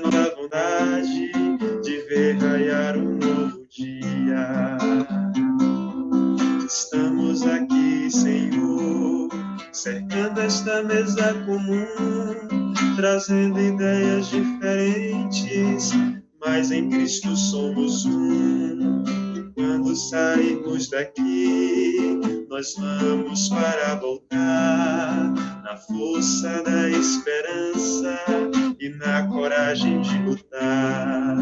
trazendo a nossa vontade de ver raiar um novo dia. Estamos aqui, Senhor cercando esta mesa comum, trazendo ideias diferentes, mas em Cristo somos um. E quando sairmos daqui, nós vamos para voltar na força da esperança e na coragem de lutar.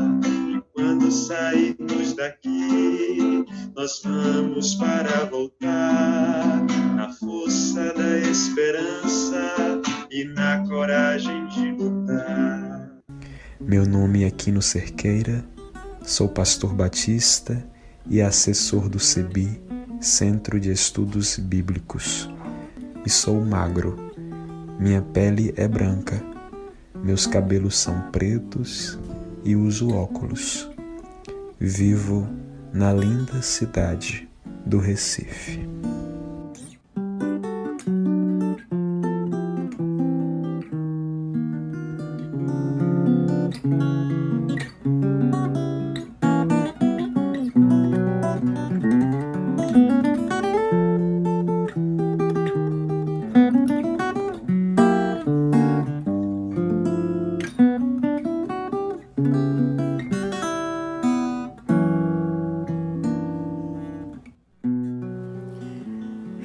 E quando sairmos daqui, nós vamos para voltar na força da esperança e na coragem de lutar. Meu nome é Aquino Cerqueira, sou pastor batista e assessor do CEBI, Centro de Estudos Bíblicos, e sou magro. Minha pele é branca, meus cabelos são pretos e uso óculos. Vivo na linda cidade do Recife.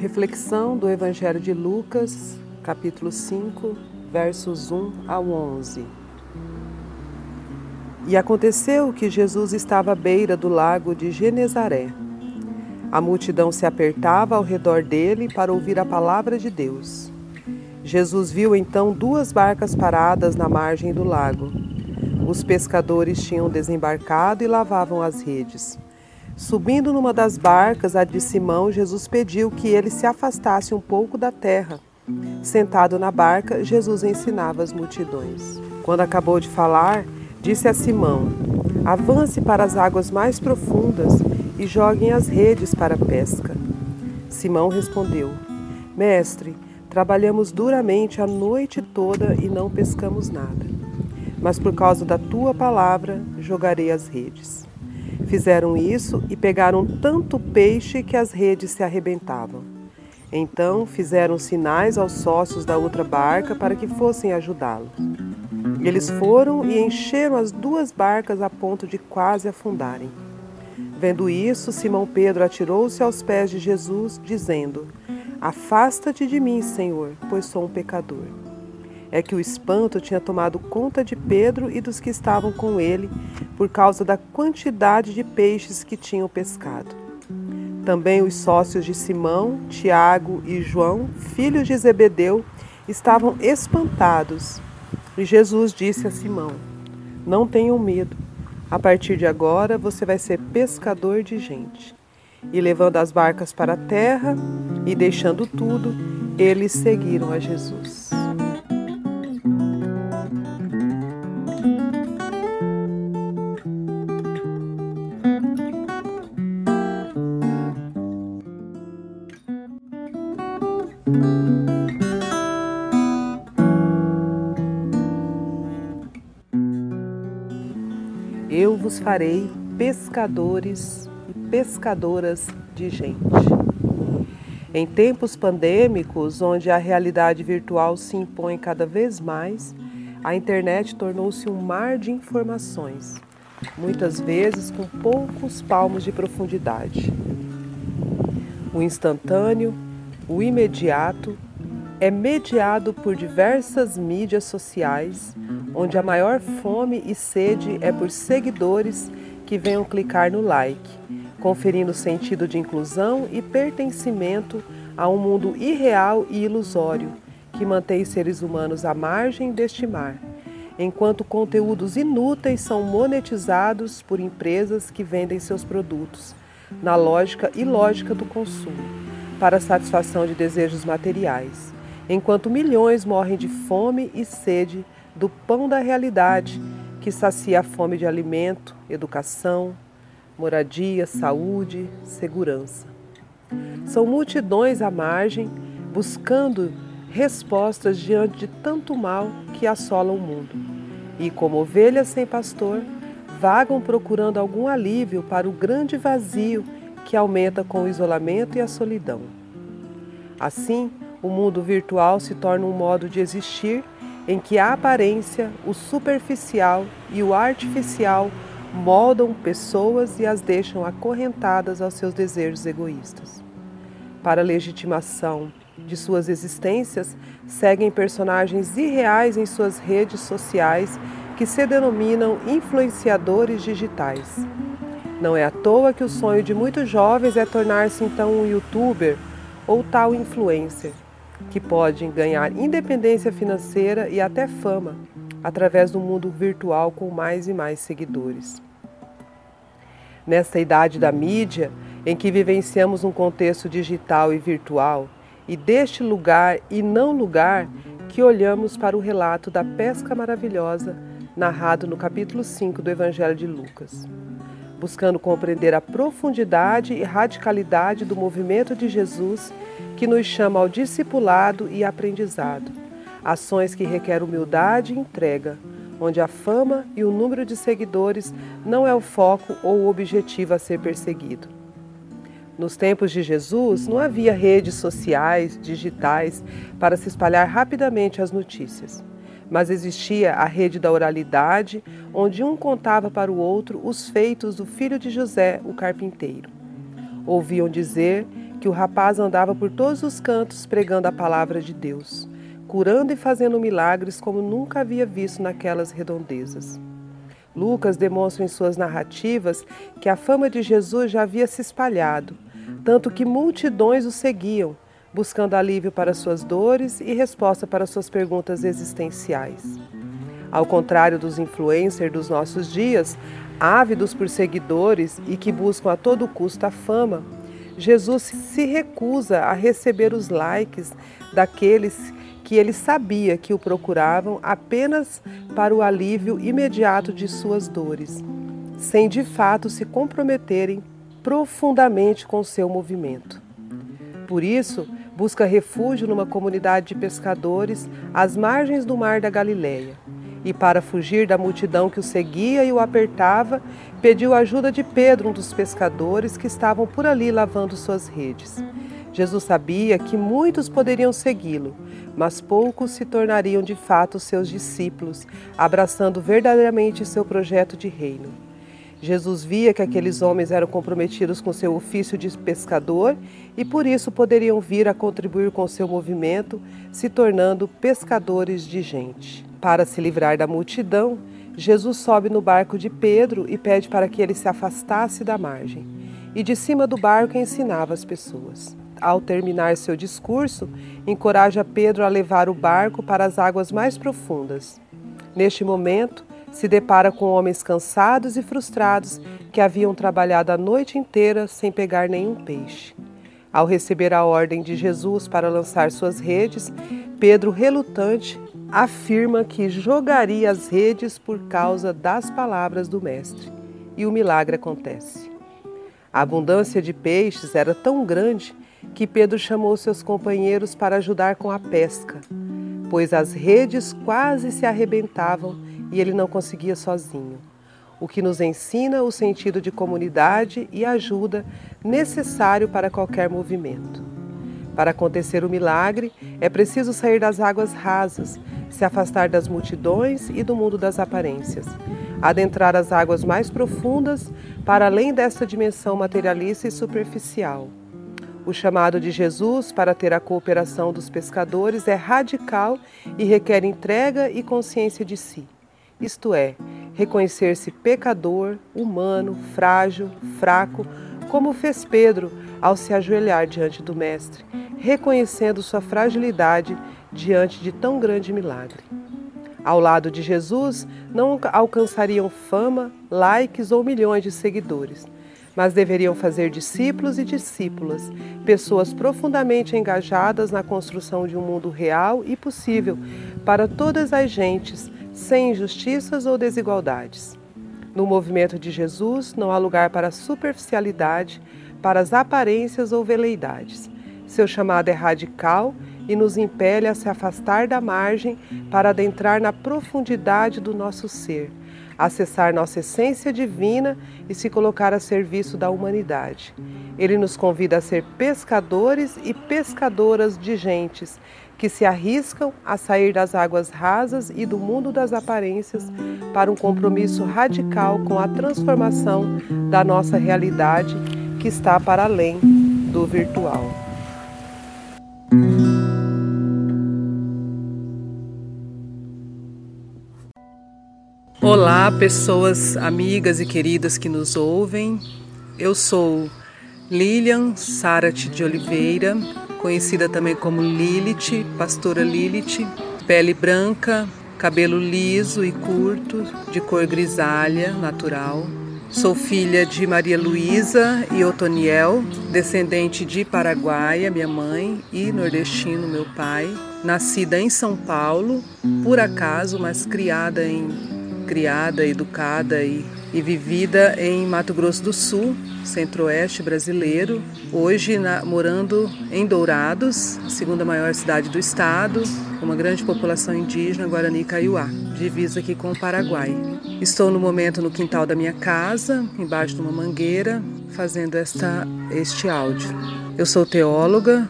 Reflexão do Evangelho de Lucas, capítulo 5, versos 1 ao 11. E aconteceu que Jesus estava à beira do lago de Genezaré. A multidão se apertava ao redor dele para ouvir a palavra de Deus. Jesus viu então duas barcas paradas na margem do lago. Os pescadores tinham desembarcado e lavavam as redes. Subindo numa das barcas, a de Simão, Jesus pediu que ele se afastasse um pouco da terra. Sentado na barca, Jesus ensinava as multidões. Quando acabou de falar, disse a Simão: Avance para as águas mais profundas e joguem as redes para a pesca. Simão respondeu: Mestre, trabalhamos duramente a noite toda e não pescamos nada. Mas por causa da tua palavra, jogarei as redes. Fizeram isso e pegaram tanto peixe que as redes se arrebentavam. Então fizeram sinais aos sócios da outra barca para que fossem ajudá-lo. Eles foram e encheram as duas barcas a ponto de quase afundarem. Vendo isso, Simão Pedro atirou-se aos pés de Jesus, dizendo: Afasta-te de mim, Senhor, pois sou um pecador. É que o espanto tinha tomado conta de Pedro e dos que estavam com ele, por causa da quantidade de peixes que tinham pescado. Também os sócios de Simão, Tiago e João, filhos de Zebedeu, estavam espantados. E Jesus disse a Simão: Não tenham medo. A partir de agora você vai ser pescador de gente. E levando as barcas para a terra e deixando tudo, eles seguiram a Jesus. Eu vos farei pescadores e pescadoras de gente. Em tempos pandêmicos, onde a realidade virtual se impõe cada vez mais, a internet tornou-se um mar de informações, muitas vezes com poucos palmos de profundidade. O instantâneo, o imediato, é mediado por diversas mídias sociais, onde a maior fome e sede é por seguidores que venham clicar no like, conferindo sentido de inclusão e pertencimento a um mundo irreal e ilusório que mantém seres humanos à margem deste mar, enquanto conteúdos inúteis são monetizados por empresas que vendem seus produtos, na lógica ilógica do consumo para a satisfação de desejos materiais, enquanto milhões morrem de fome e sede do pão da realidade que sacia a fome de alimento, educação, moradia, saúde, segurança. São multidões à margem buscando respostas diante de tanto mal que assola o mundo. E, como ovelhas sem pastor, vagam procurando algum alívio para o grande vazio que aumenta com o isolamento e a solidão. Assim, o mundo virtual se torna um modo de existir em que a aparência, o superficial e o artificial moldam pessoas e as deixam acorrentadas aos seus desejos egoístas. Para a legitimação de suas existências, seguem personagens irreais em suas redes sociais que se denominam influenciadores digitais. Não é à toa que o sonho de muitos jovens é tornar-se então um youtuber ou tal influencer, que podem ganhar independência financeira e até fama através do mundo virtual com mais e mais seguidores. Nesta idade da mídia, em que vivenciamos um contexto digital e virtual, e deste lugar e não lugar que olhamos para o relato da pesca maravilhosa narrado no capítulo 5 do Evangelho de Lucas buscando compreender a profundidade e radicalidade do movimento de Jesus que nos chama ao discipulado e aprendizado. Ações que requerem humildade e entrega, onde a fama e o número de seguidores não é o foco ou o objetivo a ser perseguido. Nos tempos de Jesus, não havia redes sociais, digitais, para se espalhar rapidamente as notícias mas existia a rede da oralidade, onde um contava para o outro os feitos do filho de José, o carpinteiro. Ouviam dizer que o rapaz andava por todos os cantos pregando a palavra de Deus, curando e fazendo milagres como nunca havia visto naquelas redondezas. Lucas demonstra em suas narrativas que a fama de Jesus já havia se espalhado, tanto que multidões o seguiam, buscando alívio para suas dores e resposta para suas perguntas existenciais. Ao contrário dos influencers dos nossos dias, ávidos por seguidores e que buscam a todo custo a fama, Jesus se recusa a receber os likes daqueles que ele sabia que o procuravam apenas para o alívio imediato de suas dores, sem de fato se comprometerem profundamente com seu movimento. Por isso, busca refúgio numa comunidade de pescadores às margens do mar da Galileia. E para fugir da multidão que o seguia e o apertava, pediu ajuda de Pedro, um dos pescadores que estavam por ali lavando suas redes. Jesus sabia que muitos poderiam segui-lo, mas poucos se tornariam de fato seus discípulos, abraçando verdadeiramente seu projeto de reino. Jesus via que aqueles homens eram comprometidos com seu ofício de pescador e por isso poderiam vir a contribuir com seu movimento, se tornando pescadores de gente. Para se livrar da multidão, Jesus sobe no barco de Pedro e pede para que ele se afastasse da margem. E de cima do barco ensinava as pessoas. Ao terminar seu discurso, encoraja Pedro a levar o barco para as águas mais profundas. Neste momento, se depara com homens cansados e frustrados que haviam trabalhado a noite inteira sem pegar nenhum peixe. Ao receber a ordem de Jesus para lançar suas redes, Pedro, relutante, afirma que jogaria as redes por causa das palavras do Mestre. E o milagre acontece. A abundância de peixes era tão grande que Pedro chamou seus companheiros para ajudar com a pesca, pois as redes quase se arrebentavam e ele não conseguia sozinho. O que nos ensina o sentido de comunidade e ajuda necessário para qualquer movimento. Para acontecer o milagre, é preciso sair das águas rasas, se afastar das multidões e do mundo das aparências, adentrar as águas mais profundas para além desta dimensão materialista e superficial. O chamado de Jesus para ter a cooperação dos pescadores é radical e requer entrega e consciência de si, isto é, reconhecer-se pecador, humano, frágil, fraco, como fez Pedro ao se ajoelhar diante do Mestre, reconhecendo sua fragilidade diante de tão grande milagre. Ao lado de Jesus, não alcançariam fama, likes ou milhões de seguidores, mas deveriam fazer discípulos e discípulas, pessoas profundamente engajadas na construção de um mundo real e possível para todas as gentes, sem injustiças ou desigualdades. No movimento de Jesus não há lugar para superficialidade, para as aparências ou veleidades. Seu chamado é radical e nos impele a se afastar da margem para adentrar na profundidade do nosso ser, acessar nossa essência divina e se colocar a serviço da humanidade. Ele nos convida a ser pescadores e pescadoras de gentes que se arriscam a sair das águas rasas e do mundo das aparências para um compromisso radical com a transformação da nossa realidade que está para além do virtual. Olá, pessoas amigas e queridas que nos ouvem. Eu sou Lilian Sarat de Oliveira, conhecida também como Lilith, pastora Lilith, pele branca, cabelo liso e curto, de cor grisalha, natural. Sou filha de Maria Luísa e Otoniel, descendente de Paraguaia, minha mãe, e nordestino, meu pai. Nascida em São Paulo, por acaso, mas criada em criada, educada e, e vivida em Mato Grosso do Sul, centro-oeste brasileiro, hoje na, morando em Dourados, segunda maior cidade do estado, com uma grande população indígena, Guarani Kaiowá, divisa aqui com o Paraguai. Estou no momento no quintal da minha casa, embaixo de uma mangueira, fazendo esta, este áudio. Eu sou teóloga,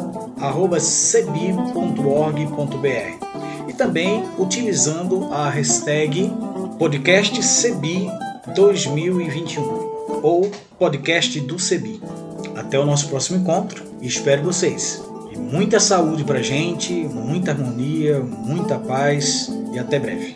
cebi.org.br e também utilizando a hashtag podcast CEBI 2021 ou podcast do CEBI. Até o nosso próximo encontro e espero vocês. E muita saúde pra gente, muita harmonia, muita paz e até breve.